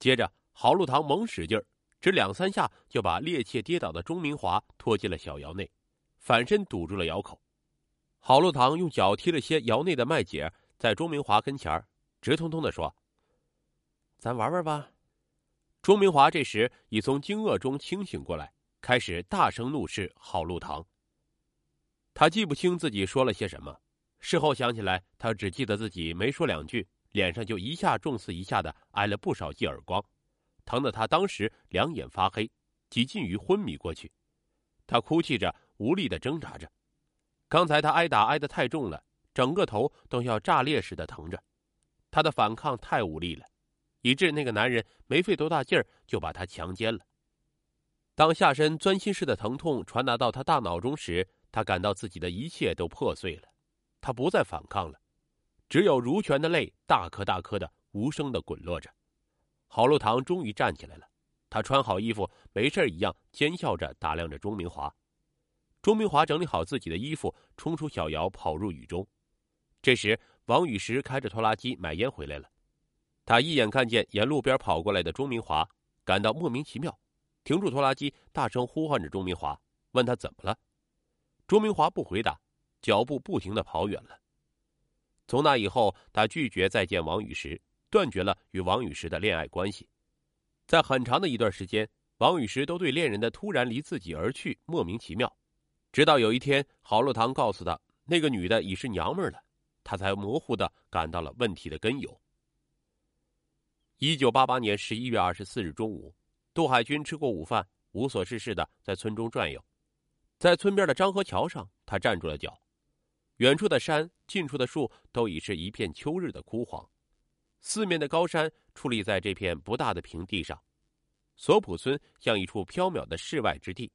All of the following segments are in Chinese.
接着，郝路堂猛使劲儿，只两三下就把趔趄跌倒的钟明华拖进了小窑内，反身堵住了窑口。郝路堂用脚踢了些窑内的麦秸，在钟明华跟前直通通的说：“咱玩玩吧。”钟明华这时已从惊愕中清醒过来，开始大声怒视郝路堂。他记不清自己说了些什么，事后想起来，他只记得自己没说两句。脸上就一下重似一下的挨了不少记耳光，疼得他当时两眼发黑，几近于昏迷过去。他哭泣着，无力的挣扎着。刚才他挨打挨得太重了，整个头都要炸裂似的疼着。他的反抗太无力了，以致那个男人没费多大劲儿就把他强奸了。当下身钻心似的疼痛传达到他大脑中时，他感到自己的一切都破碎了。他不再反抗了。只有如泉的泪，大颗大颗的，无声的滚落着。郝路堂终于站起来了，他穿好衣服，没事一样，奸笑着打量着钟明华。钟明华整理好自己的衣服，冲出小窑，跑入雨中。这时，王雨石开着拖拉机买烟回来了。他一眼看见沿路边跑过来的钟明华，感到莫名其妙，停住拖拉机，大声呼唤着钟明华，问他怎么了。钟明华不回答，脚步不停的跑远了。从那以后，他拒绝再见王雨石，断绝了与王雨石的恋爱关系。在很长的一段时间，王雨石都对恋人的突然离自己而去莫名其妙。直到有一天，郝乐堂告诉他那个女的已是娘们了，他才模糊的感到了问题的根由。一九八八年十一月二十四日中午，杜海军吃过午饭，无所事事的在村中转悠，在村边的漳河桥上，他站住了脚。远处的山，近处的树，都已是一片秋日的枯黄。四面的高山矗立在这片不大的平地上，索普村像一处缥缈的世外之地。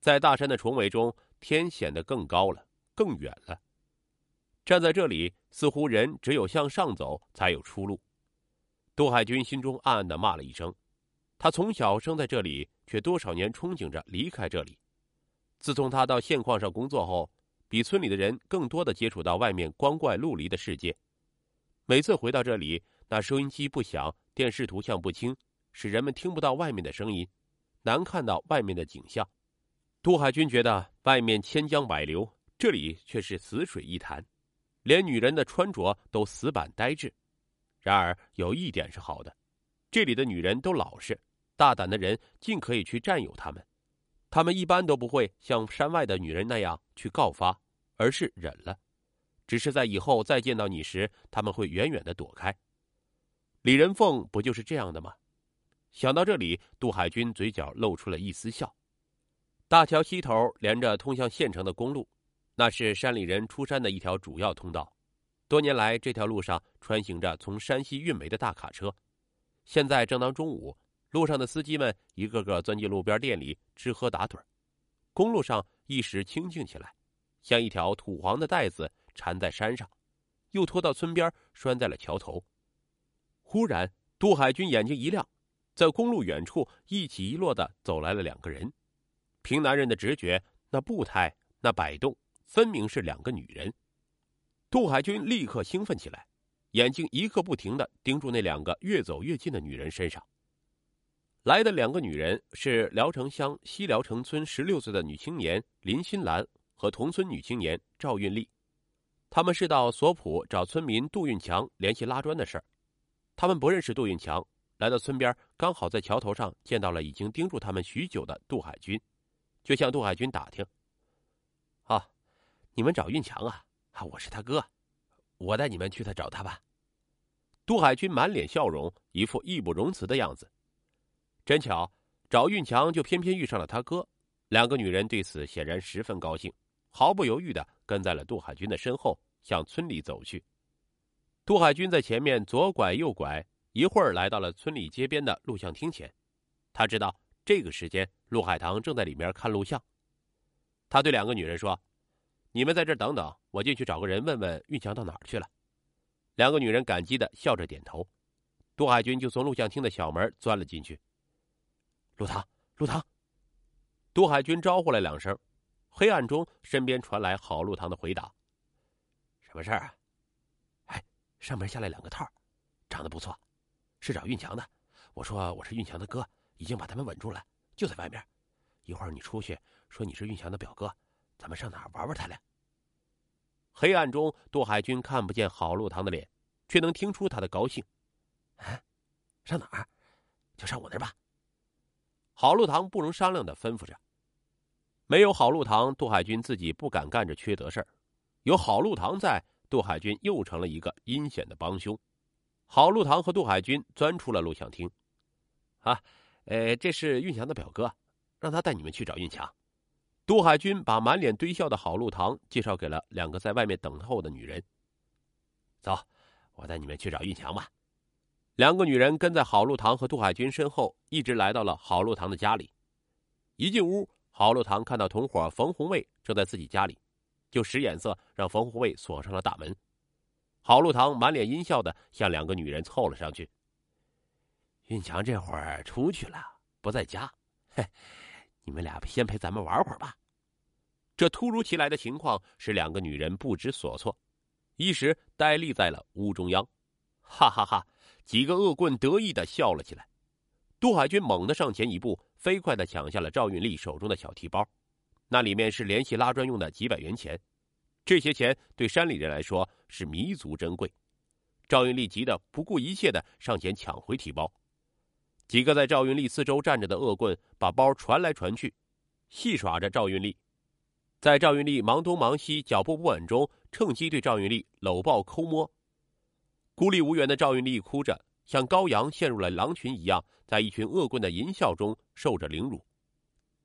在大山的重围中，天显得更高了，更远了。站在这里，似乎人只有向上走才有出路。杜海军心中暗暗的骂了一声：他从小生在这里，却多少年憧憬着离开这里。自从他到县矿上工作后。比村里的人更多的接触到外面光怪陆离的世界。每次回到这里，那收音机不响，电视图像不清，使人们听不到外面的声音，难看到外面的景象。杜海军觉得外面千江百流，这里却是死水一潭，连女人的穿着都死板呆滞。然而有一点是好的，这里的女人都老实，大胆的人尽可以去占有她们。他们一般都不会像山外的女人那样去告发，而是忍了，只是在以后再见到你时，他们会远远的躲开。李仁凤不就是这样的吗？想到这里，杜海军嘴角露出了一丝笑。大桥西头连着通向县城的公路，那是山里人出山的一条主要通道。多年来，这条路上穿行着从山西运煤的大卡车。现在正当中午。路上的司机们一个个钻进路边店里吃喝打盹公路上一时清静起来，像一条土黄的带子缠在山上，又拖到村边拴在了桥头。忽然，杜海军眼睛一亮，在公路远处一起一落的走来了两个人。凭男人的直觉，那步态、那摆动，分明是两个女人。杜海军立刻兴奋起来，眼睛一刻不停的盯住那两个越走越近的女人身上。来的两个女人是聊城乡西聊城村十六岁的女青年林新兰和同村女青年赵运丽，他们是到索普找村民杜运强联系拉砖的事儿。他们不认识杜运强，来到村边刚好在桥头上见到了已经盯住他们许久的杜海军，就向杜海军打听：“啊，你们找运强啊？啊，我是他哥，我带你们去他找他吧。”杜海军满脸笑容，一副义不容辞的样子。真巧，找运强就偏偏遇上了他哥。两个女人对此显然十分高兴，毫不犹豫的跟在了杜海军的身后，向村里走去。杜海军在前面左拐右拐，一会儿来到了村里街边的录像厅前。他知道这个时间陆海棠正在里面看录像。他对两个女人说：“你们在这等等，我进去找个人问问运强到哪儿去了。”两个女人感激的笑着点头。杜海军就从录像厅的小门钻了进去。陆棠，陆棠。杜海军招呼了两声，黑暗中身边传来郝陆棠的回答：“什么事儿啊？哎，上面下来两个套，长得不错，是找运强的。我说我是运强的哥，已经把他们稳住了，就在外面。一会儿你出去说你是运强的表哥，咱们上哪儿玩玩他俩？黑暗中，杜海军看不见郝路堂的脸，却能听出他的高兴。啊，上哪儿？就上我那儿吧。郝路堂不容商量的吩咐着。没有郝路堂，杜海军自己不敢干这缺德事儿。有郝路堂在，杜海军又成了一个阴险的帮凶。郝路堂和杜海军钻出了录像厅。啊，呃，这是运强的表哥，让他带你们去找运强。杜海军把满脸堆笑的郝路堂介绍给了两个在外面等候的女人。走，我带你们去找运强吧。两个女人跟在郝路堂和杜海军身后，一直来到了郝路堂的家里。一进屋，郝路堂看到同伙冯红卫正在自己家里，就使眼色让冯红卫锁上了大门。郝路堂满脸阴笑的向两个女人凑了上去。运强这会儿出去了，不在家。嘿。你们俩先陪咱们玩会儿吧。这突如其来的情况使两个女人不知所措，一时呆立在了屋中央。哈哈哈！几个恶棍得意的笑了起来。杜海军猛地上前一步，飞快的抢下了赵运丽手中的小提包，那里面是联系拉砖用的几百元钱。这些钱对山里人来说是弥足珍贵。赵运丽急得不顾一切的上前抢回提包。几个在赵云丽四周站着的恶棍把包传来传去，戏耍着赵云丽。在赵云丽忙东忙西、脚步不稳中，趁机对赵云丽搂抱抠摸。孤立无援的赵云丽哭着，像羔羊陷入了狼群一样，在一群恶棍的淫笑中受着凌辱。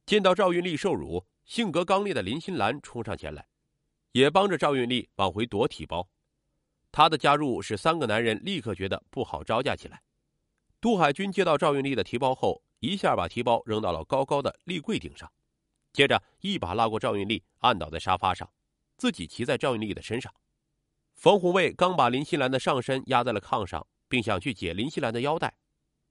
见到赵云丽受辱，性格刚烈的林心兰冲上前来，也帮着赵云丽往回夺提包。她的加入使三个男人立刻觉得不好招架起来。杜海军接到赵运丽的提包后，一下把提包扔到了高高的立柜顶上，接着一把拉过赵运丽，按倒在沙发上，自己骑在赵运丽的身上。冯红卫刚把林心兰的上身压在了炕上，并想去解林心兰的腰带，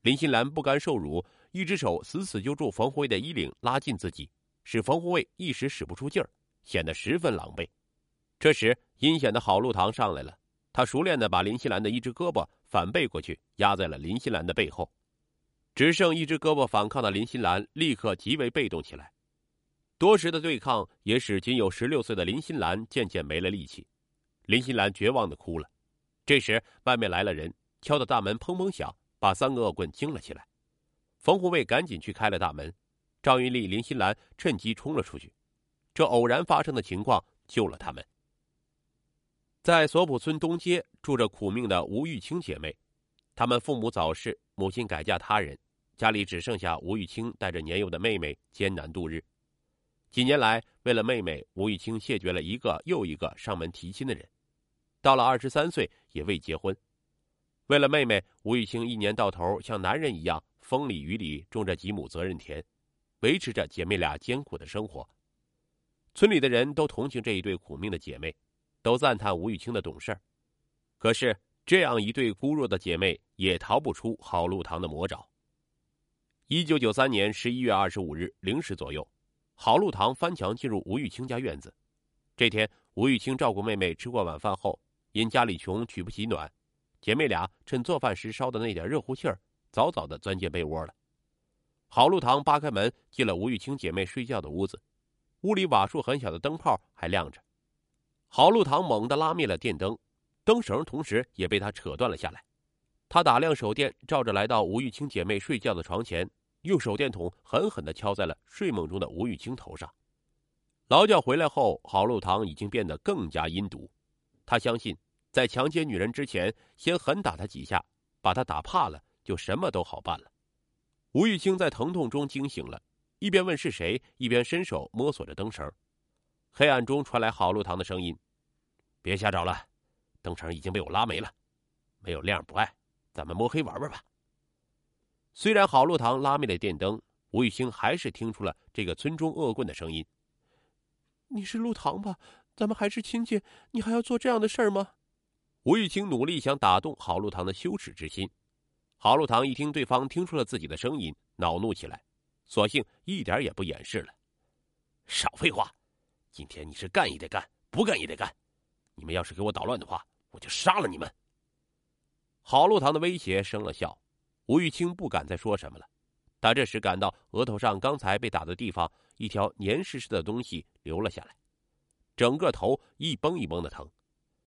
林心兰不甘受辱，一只手死死揪住冯红卫的衣领，拉近自己，使冯红卫一时使不出劲儿，显得十分狼狈。这时，阴险的郝路堂上来了。他熟练的把林心兰的一只胳膊反背过去，压在了林心兰的背后，只剩一只胳膊反抗的林心兰立刻极为被动起来。多时的对抗也使仅有十六岁的林心兰渐渐没了力气，林心兰绝望的哭了。这时外面来了人，敲的大门砰砰响，把三个恶棍惊了起来。冯护卫赶紧去开了大门，张云丽、林心兰趁机冲了出去。这偶然发生的情况救了他们。在索普村东街住着苦命的吴玉清姐妹，她们父母早逝，母亲改嫁他人，家里只剩下吴玉清带着年幼的妹妹艰难度日。几年来，为了妹妹，吴玉清谢绝了一个又一个上门提亲的人，到了二十三岁也未结婚。为了妹妹，吴玉清一年到头像男人一样风里雨里种着几亩责任田，维持着姐妹俩艰苦的生活。村里的人都同情这一对苦命的姐妹。都赞叹吴玉清的懂事可是这样一对孤弱的姐妹也逃不出郝路堂的魔爪。一九九三年十一月二十五日零时左右，郝路堂翻墙进入吴玉清家院子。这天，吴玉清照顾妹妹吃过晚饭后，因家里穷取不起暖，姐妹俩趁做饭时烧的那点热乎气儿，早早的钻进被窝了。郝路堂扒开门进了吴玉清姐妹睡觉的屋子，屋里瓦数很小的灯泡还亮着。郝路堂猛地拉灭了电灯，灯绳同时也被他扯断了下来。他打亮手电，照着来到吴玉清姐妹睡觉的床前，用手电筒狠狠地敲在了睡梦中的吴玉清头上。劳教回来后，郝路堂已经变得更加阴毒。他相信，在强奸女人之前，先狠打她几下，把她打怕了，就什么都好办了。吴玉清在疼痛中惊醒了，一边问是谁，一边伸手摸索着灯绳。黑暗中传来郝路堂的声音：“别瞎找了，灯绳已经被我拉没了，没有亮不爱，咱们摸黑玩玩吧。”虽然郝路堂拉灭了电灯，吴玉清还是听出了这个村中恶棍的声音：“你是陆堂吧？咱们还是亲戚，你还要做这样的事儿吗？”吴玉清努力想打动郝路堂的羞耻之心。郝路堂一听对方听出了自己的声音，恼怒起来，索性一点也不掩饰了：“少废话！”今天你是干也得干，不干也得干。你们要是给我捣乱的话，我就杀了你们。郝路堂的威胁生了效，吴玉清不敢再说什么了。他这时感到额头上刚才被打的地方，一条黏湿湿的东西流了下来，整个头一绷一绷的疼。